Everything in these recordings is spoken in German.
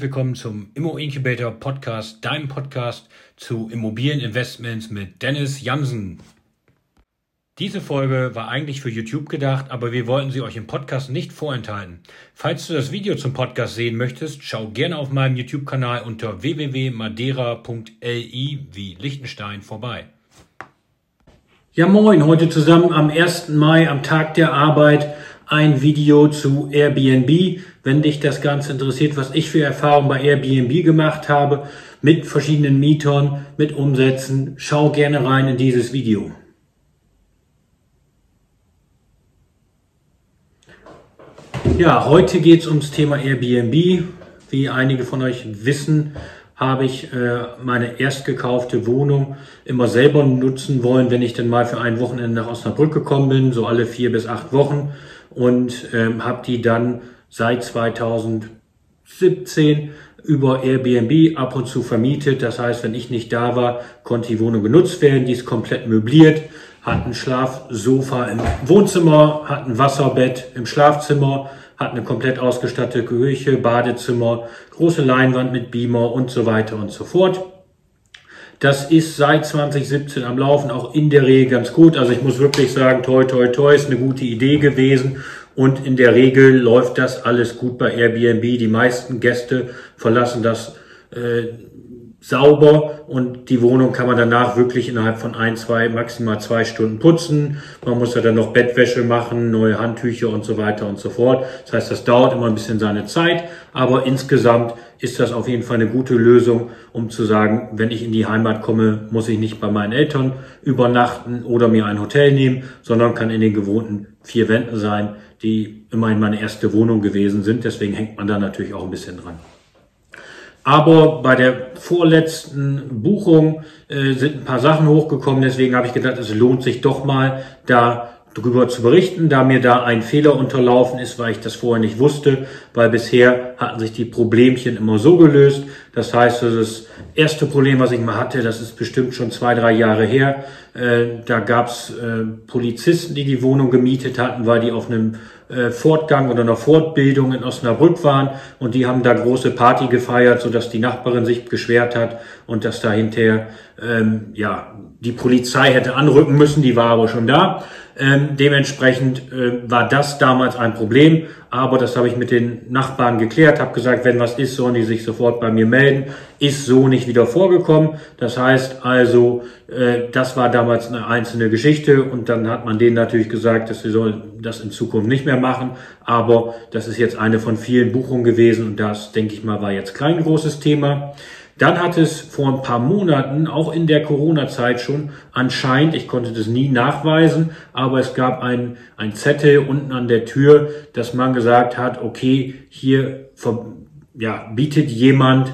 Herzlich willkommen zum Immo Incubator Podcast, deinem Podcast zu Immobilieninvestments mit Dennis Jansen. Diese Folge war eigentlich für YouTube gedacht, aber wir wollten sie euch im Podcast nicht vorenthalten. Falls du das Video zum Podcast sehen möchtest, schau gerne auf meinem YouTube-Kanal unter www.madeira.li wie Liechtenstein vorbei. Ja moin, heute zusammen am 1. Mai, am Tag der Arbeit, ein Video zu Airbnb. Wenn dich das Ganze interessiert, was ich für Erfahrungen bei Airbnb gemacht habe, mit verschiedenen Mietern, mit Umsätzen, schau gerne rein in dieses Video. Ja, heute geht es ums Thema Airbnb. Wie einige von euch wissen, habe ich äh, meine erst gekaufte Wohnung immer selber nutzen wollen, wenn ich dann mal für ein Wochenende nach Osnabrück gekommen bin, so alle vier bis acht Wochen und ähm, habe die dann seit 2017 über Airbnb ab und zu vermietet. Das heißt, wenn ich nicht da war, konnte die Wohnung genutzt werden. Die ist komplett möbliert, hat ein Schlafsofa im Wohnzimmer, hat ein Wasserbett im Schlafzimmer, hat eine komplett ausgestattete Küche, Badezimmer, große Leinwand mit Beamer und so weiter und so fort. Das ist seit 2017 am Laufen, auch in der Regel ganz gut. Also ich muss wirklich sagen, toi, toi, toi, ist eine gute Idee gewesen. Und in der Regel läuft das alles gut bei Airbnb. Die meisten Gäste verlassen das äh, sauber und die Wohnung kann man danach wirklich innerhalb von ein, zwei, maximal zwei Stunden putzen. Man muss ja dann noch Bettwäsche machen, neue Handtücher und so weiter und so fort. Das heißt, das dauert immer ein bisschen seine Zeit, aber insgesamt ist das auf jeden Fall eine gute Lösung, um zu sagen, wenn ich in die Heimat komme, muss ich nicht bei meinen Eltern übernachten oder mir ein Hotel nehmen, sondern kann in den gewohnten vier Wänden sein, die immerhin meine erste Wohnung gewesen sind. Deswegen hängt man da natürlich auch ein bisschen dran. Aber bei der vorletzten Buchung äh, sind ein paar Sachen hochgekommen. Deswegen habe ich gedacht, es lohnt sich doch mal, da drüber zu berichten, da mir da ein Fehler unterlaufen ist, weil ich das vorher nicht wusste, weil bisher hatten sich die Problemchen immer so gelöst. Das heißt, das erste Problem, was ich mal hatte, das ist bestimmt schon zwei, drei Jahre her. Äh, da gab's äh, Polizisten, die die Wohnung gemietet hatten, weil die auf einem äh, Fortgang oder einer Fortbildung in Osnabrück waren und die haben da große Party gefeiert, so dass die Nachbarin sich beschwert hat und dass da hinterher ähm, ja die Polizei hätte anrücken müssen, die war aber schon da. Ähm, dementsprechend äh, war das damals ein Problem, aber das habe ich mit den Nachbarn geklärt, habe gesagt, wenn was ist, sollen die sich sofort bei mir melden. Ist so nicht wieder vorgekommen. Das heißt also, äh, das war damals eine einzelne Geschichte und dann hat man denen natürlich gesagt, dass sie sollen das in Zukunft nicht mehr machen. Aber das ist jetzt eine von vielen Buchungen gewesen und das, denke ich mal, war jetzt kein großes Thema. Dann hat es vor ein paar Monaten, auch in der Corona-Zeit schon, anscheinend, ich konnte das nie nachweisen, aber es gab ein, ein Zettel unten an der Tür, dass man gesagt hat, okay, hier ja, bietet jemand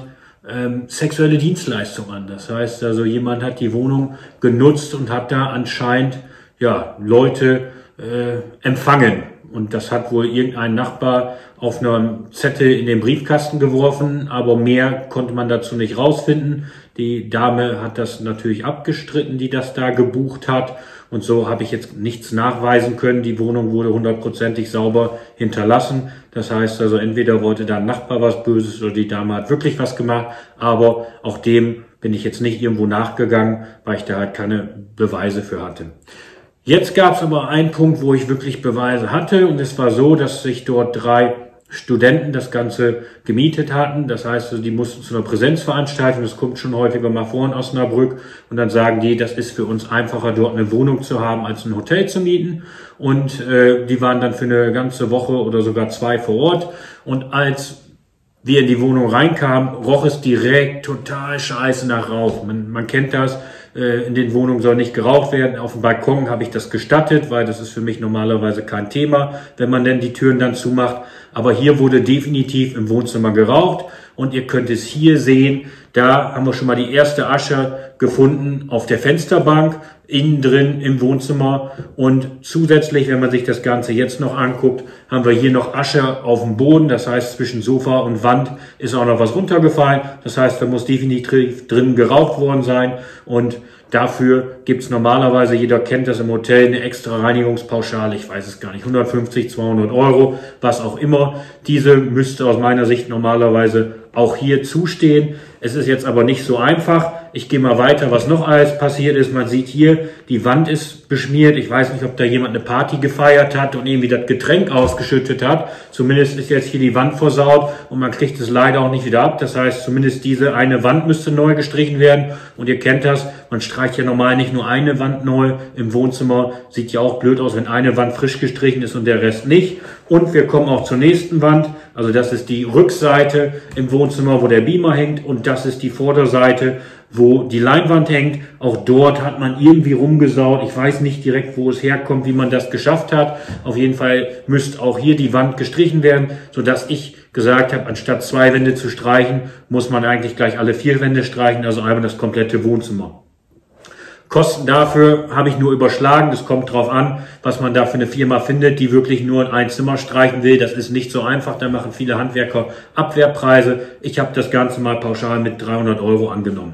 ähm, sexuelle Dienstleistung an. Das heißt also, jemand hat die Wohnung genutzt und hat da anscheinend ja, Leute äh, empfangen. Und das hat wohl irgendein Nachbar auf einem Zettel in den Briefkasten geworfen, aber mehr konnte man dazu nicht rausfinden. Die Dame hat das natürlich abgestritten, die das da gebucht hat. Und so habe ich jetzt nichts nachweisen können. Die Wohnung wurde hundertprozentig sauber hinterlassen. Das heißt also, entweder wollte da ein Nachbar was Böses oder die Dame hat wirklich was gemacht. Aber auch dem bin ich jetzt nicht irgendwo nachgegangen, weil ich da halt keine Beweise für hatte. Jetzt gab es aber einen Punkt, wo ich wirklich Beweise hatte und es war so, dass sich dort drei Studenten das Ganze gemietet hatten. Das heißt, die mussten zu einer Präsenzveranstaltung, das kommt schon häufiger mal vor in Osnabrück, und dann sagen die, das ist für uns einfacher, dort eine Wohnung zu haben, als ein Hotel zu mieten. Und äh, die waren dann für eine ganze Woche oder sogar zwei vor Ort. Und als wir in die Wohnung reinkamen, roch es direkt total scheiße nach Rauch. Man, man kennt das äh, in den Wohnungen soll nicht geraucht werden. Auf dem Balkon habe ich das gestattet, weil das ist für mich normalerweise kein Thema, wenn man denn die Türen dann zumacht. Aber hier wurde definitiv im Wohnzimmer geraucht und ihr könnt es hier sehen. Da haben wir schon mal die erste Asche gefunden auf der Fensterbank, innen drin im Wohnzimmer. Und zusätzlich, wenn man sich das Ganze jetzt noch anguckt, haben wir hier noch Asche auf dem Boden. Das heißt, zwischen Sofa und Wand ist auch noch was runtergefallen. Das heißt, da muss definitiv drin geraucht worden sein. Und Dafür gibt's normalerweise, jeder kennt das im Hotel, eine extra Reinigungspauschale, ich weiß es gar nicht, 150, 200 Euro, was auch immer. Diese müsste aus meiner Sicht normalerweise auch hier zustehen. Es ist jetzt aber nicht so einfach. Ich gehe mal weiter, was noch alles passiert ist. Man sieht hier, die Wand ist beschmiert. Ich weiß nicht, ob da jemand eine Party gefeiert hat und irgendwie das Getränk ausgeschüttet hat. Zumindest ist jetzt hier die Wand versaut und man kriegt es leider auch nicht wieder ab. Das heißt, zumindest diese eine Wand müsste neu gestrichen werden. Und ihr kennt das, man streicht ja normal nicht nur eine Wand neu im Wohnzimmer. Sieht ja auch blöd aus, wenn eine Wand frisch gestrichen ist und der Rest nicht. Und wir kommen auch zur nächsten Wand. Also das ist die Rückseite im Wohnzimmer, wo der Beamer hängt. Und das ist die Vorderseite, wo die Leinwand hängt. Auch dort hat man irgendwie rumgesaut. Ich weiß nicht direkt, wo es herkommt, wie man das geschafft hat. Auf jeden Fall müsste auch hier die Wand gestrichen werden, sodass ich gesagt habe, anstatt zwei Wände zu streichen, muss man eigentlich gleich alle vier Wände streichen, also einmal das komplette Wohnzimmer. Kosten dafür habe ich nur überschlagen. Das kommt drauf an, was man da für eine Firma findet, die wirklich nur ein Zimmer streichen will. Das ist nicht so einfach. Da machen viele Handwerker Abwehrpreise. Ich habe das Ganze mal pauschal mit 300 Euro angenommen.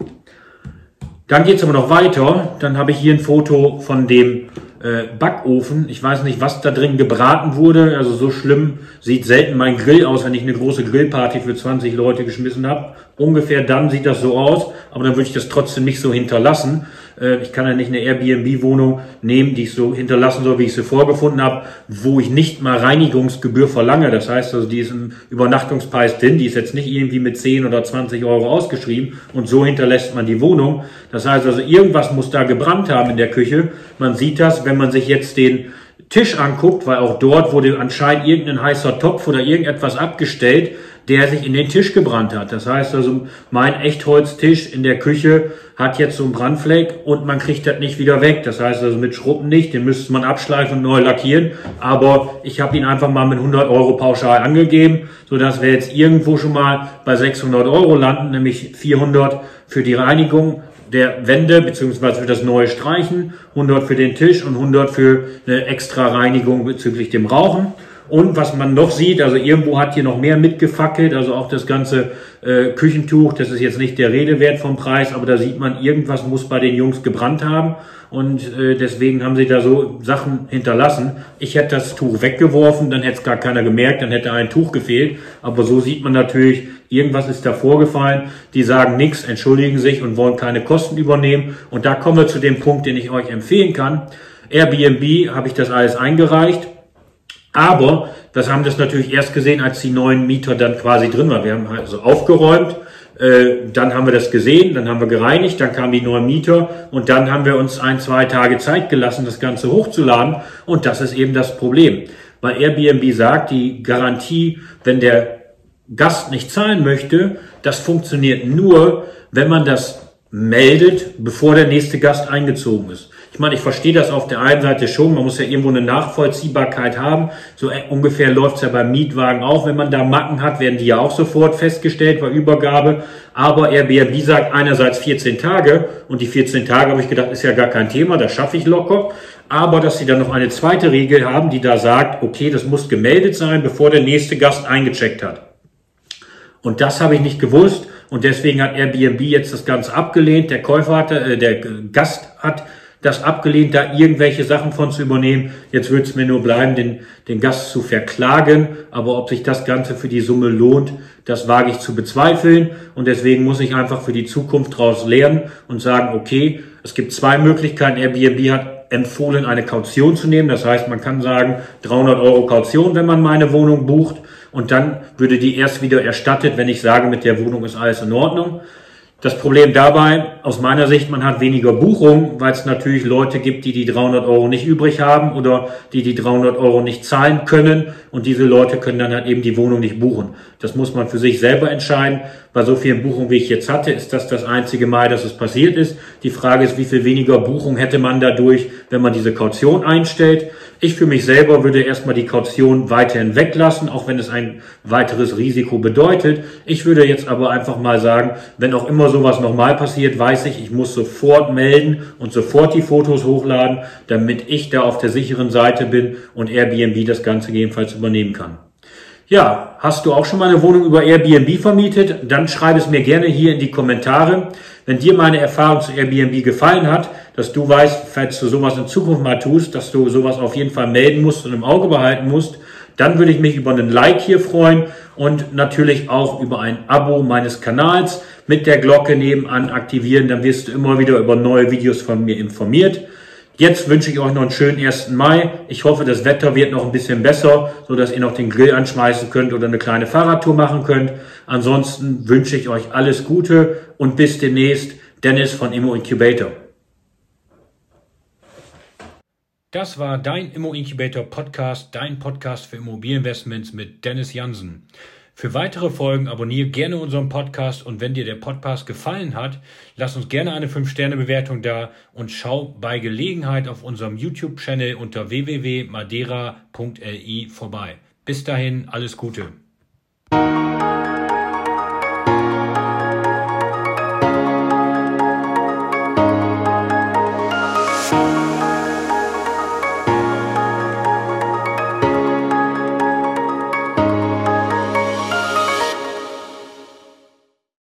Dann geht es aber noch weiter. Dann habe ich hier ein Foto von dem äh, Backofen. Ich weiß nicht, was da drin gebraten wurde. Also so schlimm sieht selten mein Grill aus, wenn ich eine große Grillparty für 20 Leute geschmissen habe. Ungefähr dann sieht das so aus, aber dann würde ich das trotzdem nicht so hinterlassen. Äh, ich kann ja nicht eine Airbnb-Wohnung nehmen, die ich so hinterlassen soll, wie ich sie vorgefunden habe, wo ich nicht mal Reinigungsgebühr verlange. Das heißt also, die ist im Übernachtungspreis drin, die ist jetzt nicht irgendwie mit 10 oder 20 Euro ausgeschrieben und so hinterlässt man die Wohnung. Das heißt also, irgendwas muss da gebrannt haben in der Küche. Man sieht das, wenn man sich jetzt den Tisch anguckt, weil auch dort wurde anscheinend irgendein heißer Topf oder irgendetwas abgestellt der sich in den Tisch gebrannt hat. Das heißt also, mein Echtholztisch in der Küche hat jetzt so einen Brandfleck und man kriegt das nicht wieder weg. Das heißt also mit Schruppen nicht, den müsste man abschleifen und neu lackieren. Aber ich habe ihn einfach mal mit 100 Euro pauschal angegeben, so dass wir jetzt irgendwo schon mal bei 600 Euro landen, nämlich 400 für die Reinigung der Wände beziehungsweise für das neue Streichen, 100 für den Tisch und 100 für eine extra Reinigung bezüglich dem Rauchen. Und was man noch sieht, also irgendwo hat hier noch mehr mitgefackelt, also auch das ganze äh, Küchentuch, das ist jetzt nicht der Redewert vom Preis, aber da sieht man, irgendwas muss bei den Jungs gebrannt haben und äh, deswegen haben sie da so Sachen hinterlassen. Ich hätte das Tuch weggeworfen, dann hätte es gar keiner gemerkt, dann hätte ein Tuch gefehlt, aber so sieht man natürlich, irgendwas ist da vorgefallen. Die sagen nichts, entschuldigen sich und wollen keine Kosten übernehmen und da kommen wir zu dem Punkt, den ich euch empfehlen kann. Airbnb habe ich das alles eingereicht aber das haben das natürlich erst gesehen, als die neuen Mieter dann quasi drin waren. Wir haben also aufgeräumt, äh, dann haben wir das gesehen, dann haben wir gereinigt, dann kamen die neuen Mieter und dann haben wir uns ein, zwei Tage Zeit gelassen, das Ganze hochzuladen. Und das ist eben das Problem. Weil Airbnb sagt, die Garantie, wenn der Gast nicht zahlen möchte, das funktioniert nur, wenn man das meldet, bevor der nächste Gast eingezogen ist. Ich meine, ich verstehe das auf der einen Seite schon, man muss ja irgendwo eine Nachvollziehbarkeit haben. So äh, ungefähr läuft's ja beim Mietwagen auch. Wenn man da Macken hat, werden die ja auch sofort festgestellt bei Übergabe. Aber Airbnb sagt einerseits 14 Tage und die 14 Tage habe ich gedacht, ist ja gar kein Thema, das schaffe ich locker. Aber dass sie dann noch eine zweite Regel haben, die da sagt, okay, das muss gemeldet sein, bevor der nächste Gast eingecheckt hat. Und das habe ich nicht gewusst und deswegen hat Airbnb jetzt das Ganze abgelehnt. Der Käufer hatte, äh, der Gast hat das abgelehnt, da irgendwelche Sachen von zu übernehmen. Jetzt wird es mir nur bleiben, den, den Gast zu verklagen. Aber ob sich das Ganze für die Summe lohnt, das wage ich zu bezweifeln. Und deswegen muss ich einfach für die Zukunft daraus lernen und sagen, okay, es gibt zwei Möglichkeiten. Airbnb hat empfohlen, eine Kaution zu nehmen. Das heißt, man kann sagen, 300 Euro Kaution, wenn man meine Wohnung bucht. Und dann würde die erst wieder erstattet, wenn ich sage, mit der Wohnung ist alles in Ordnung. Das Problem dabei, aus meiner Sicht, man hat weniger Buchungen, weil es natürlich Leute gibt, die die 300 Euro nicht übrig haben oder die die 300 Euro nicht zahlen können und diese Leute können dann halt eben die Wohnung nicht buchen. Das muss man für sich selber entscheiden. Bei so vielen Buchungen, wie ich jetzt hatte, ist das das einzige Mal, dass es passiert ist. Die Frage ist, wie viel weniger Buchung hätte man dadurch, wenn man diese Kaution einstellt. Ich für mich selber würde erstmal die Kaution weiterhin weglassen, auch wenn es ein weiteres Risiko bedeutet. Ich würde jetzt aber einfach mal sagen, wenn auch immer sowas nochmal passiert, weiß ich, ich muss sofort melden und sofort die Fotos hochladen, damit ich da auf der sicheren Seite bin und Airbnb das Ganze gegebenenfalls übernehmen kann. Ja, hast du auch schon mal eine Wohnung über Airbnb vermietet? Dann schreib es mir gerne hier in die Kommentare. Wenn dir meine Erfahrung zu Airbnb gefallen hat, dass du weißt, falls du sowas in Zukunft mal tust, dass du sowas auf jeden Fall melden musst und im Auge behalten musst, dann würde ich mich über einen Like hier freuen und natürlich auch über ein Abo meines Kanals mit der Glocke nebenan aktivieren. Dann wirst du immer wieder über neue Videos von mir informiert. Jetzt wünsche ich euch noch einen schönen 1. Mai. Ich hoffe, das Wetter wird noch ein bisschen besser, so dass ihr noch den Grill anschmeißen könnt oder eine kleine Fahrradtour machen könnt. Ansonsten wünsche ich euch alles Gute und bis demnächst. Dennis von Immo Incubator. Das war dein Immo Incubator Podcast, dein Podcast für Immobilieninvestments mit Dennis Jansen. Für weitere Folgen abonniere gerne unseren Podcast und wenn dir der Podcast gefallen hat, lass uns gerne eine 5-Sterne-Bewertung da und schau bei Gelegenheit auf unserem YouTube-Channel unter www.madeira.li vorbei. Bis dahin, alles Gute.